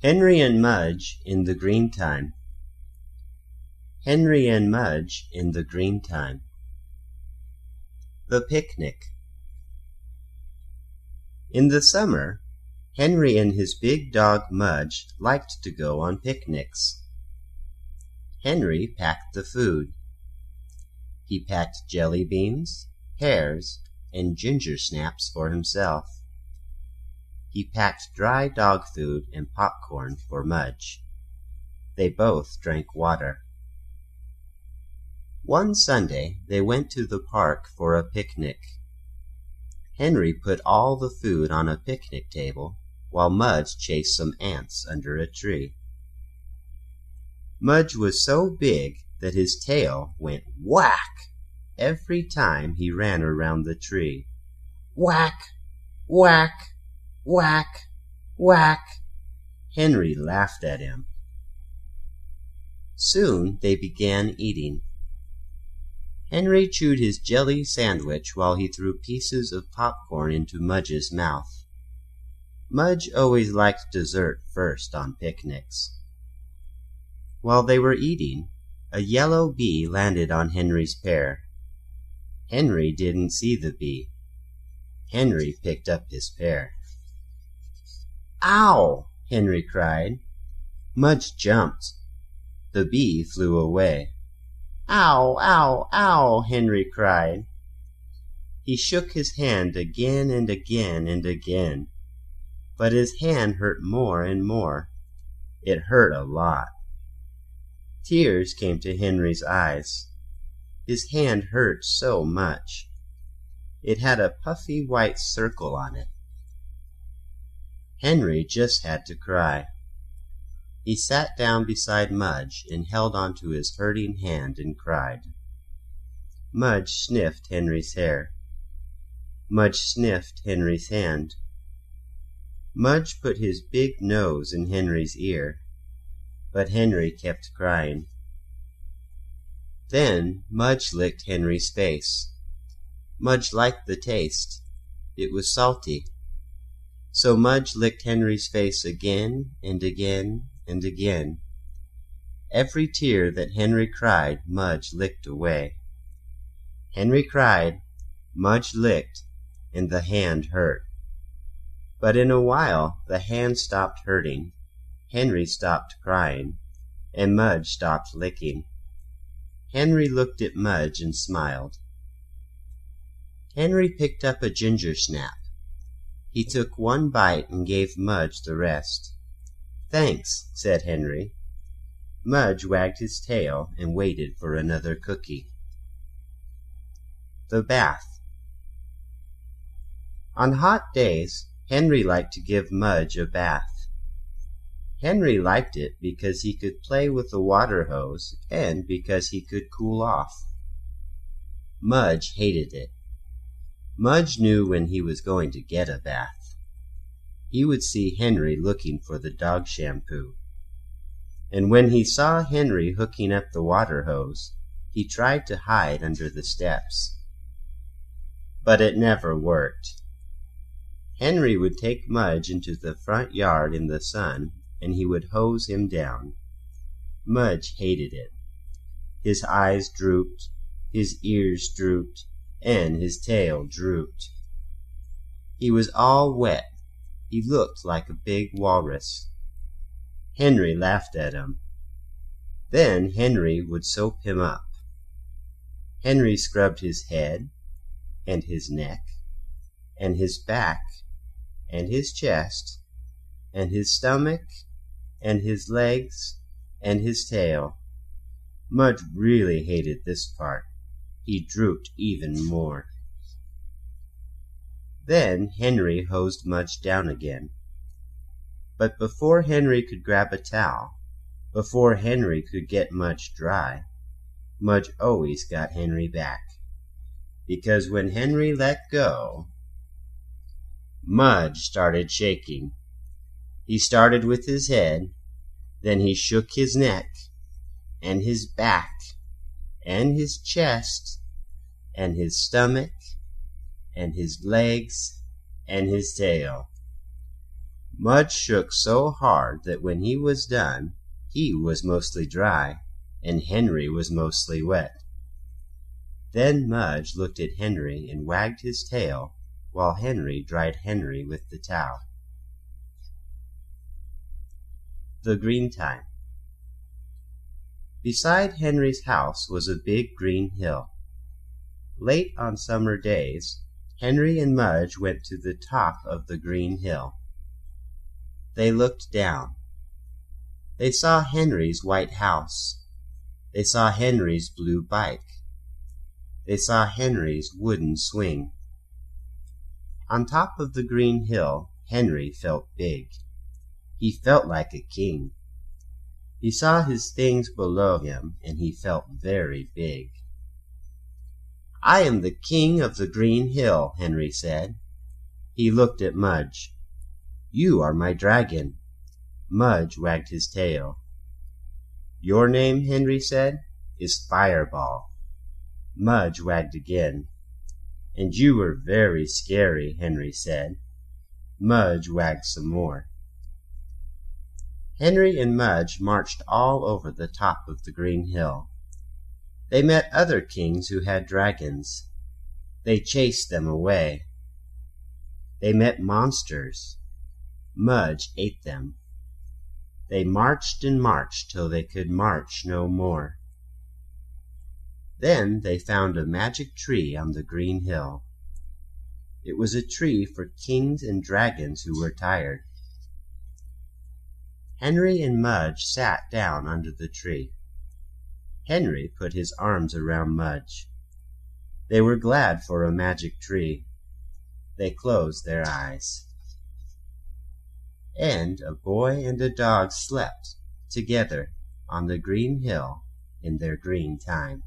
Henry and Mudge in the Green Time Henry and Mudge in the Green Time The Picnic In the summer, Henry and his big dog Mudge liked to go on picnics. Henry packed the food. He packed jelly beans, pears, and ginger snaps for himself. He packed dry dog food and popcorn for Mudge. They both drank water. One Sunday they went to the park for a picnic. Henry put all the food on a picnic table while Mudge chased some ants under a tree. Mudge was so big that his tail went whack every time he ran around the tree. Whack! Whack! Whack! Whack! Henry laughed at him. Soon they began eating. Henry chewed his jelly sandwich while he threw pieces of popcorn into Mudge's mouth. Mudge always liked dessert first on picnics. While they were eating, a yellow bee landed on Henry's pear. Henry didn't see the bee. Henry picked up his pear. Ow! Henry cried. Mudge jumped. The bee flew away. Ow! Ow! Ow! Henry cried. He shook his hand again and again and again. But his hand hurt more and more. It hurt a lot. Tears came to Henry's eyes. His hand hurt so much. It had a puffy white circle on it. Henry just had to cry. He sat down beside Mudge and held onto his hurting hand and cried. Mudge sniffed Henry's hair. Mudge sniffed Henry's hand. Mudge put his big nose in Henry's ear, but Henry kept crying. Then Mudge licked Henry's face. Mudge liked the taste. It was salty. So Mudge licked Henry's face again and again and again. Every tear that Henry cried Mudge licked away. Henry cried, Mudge licked, and the hand hurt. But in a while the hand stopped hurting, Henry stopped crying, and Mudge stopped licking. Henry looked at Mudge and smiled. Henry picked up a ginger snap. He took one bite and gave Mudge the rest. Thanks, said Henry. Mudge wagged his tail and waited for another cookie. The Bath On hot days Henry liked to give Mudge a bath. Henry liked it because he could play with the water hose and because he could cool off. Mudge hated it. Mudge knew when he was going to get a bath. He would see Henry looking for the dog shampoo. And when he saw Henry hooking up the water hose, he tried to hide under the steps. But it never worked. Henry would take Mudge into the front yard in the sun and he would hose him down. Mudge hated it. His eyes drooped, his ears drooped, and his tail drooped. He was all wet. He looked like a big walrus. Henry laughed at him. Then Henry would soap him up. Henry scrubbed his head, and his neck, and his back, and his chest, and his stomach, and his legs, and his tail. Mudge really hated this part. He drooped even more. Then Henry hosed Mudge down again. But before Henry could grab a towel, before Henry could get Mudge dry, Mudge always got Henry back. Because when Henry let go, Mudge started shaking. He started with his head, then he shook his neck, and his back, and his chest, and his stomach, and his legs, and his tail. Mudge shook so hard that when he was done he was mostly dry and Henry was mostly wet. Then Mudge looked at Henry and wagged his tail while Henry dried Henry with the towel. The Green Time Beside Henry's house was a big green hill. Late on summer days Henry and Mudge went to the top of the green hill. They looked down. They saw Henry's white house. They saw Henry's blue bike. They saw Henry's wooden swing. On top of the green hill Henry felt big. He felt like a king. He saw his things below him and he felt very big. "I am the king of the green hill," Henry said. He looked at Mudge. "You are my dragon." Mudge wagged his tail. "Your name," Henry said, "is Fireball." Mudge wagged again. "And you were very scary," Henry said. Mudge wagged some more. Henry and Mudge marched all over the top of the green hill. They met other kings who had dragons. They chased them away. They met monsters. Mudge ate them. They marched and marched till they could march no more. Then they found a magic tree on the green hill. It was a tree for kings and dragons who were tired. Henry and Mudge sat down under the tree. Henry put his arms around Mudge. They were glad for a magic tree. They closed their eyes. And a boy and a dog slept together on the green hill in their green time.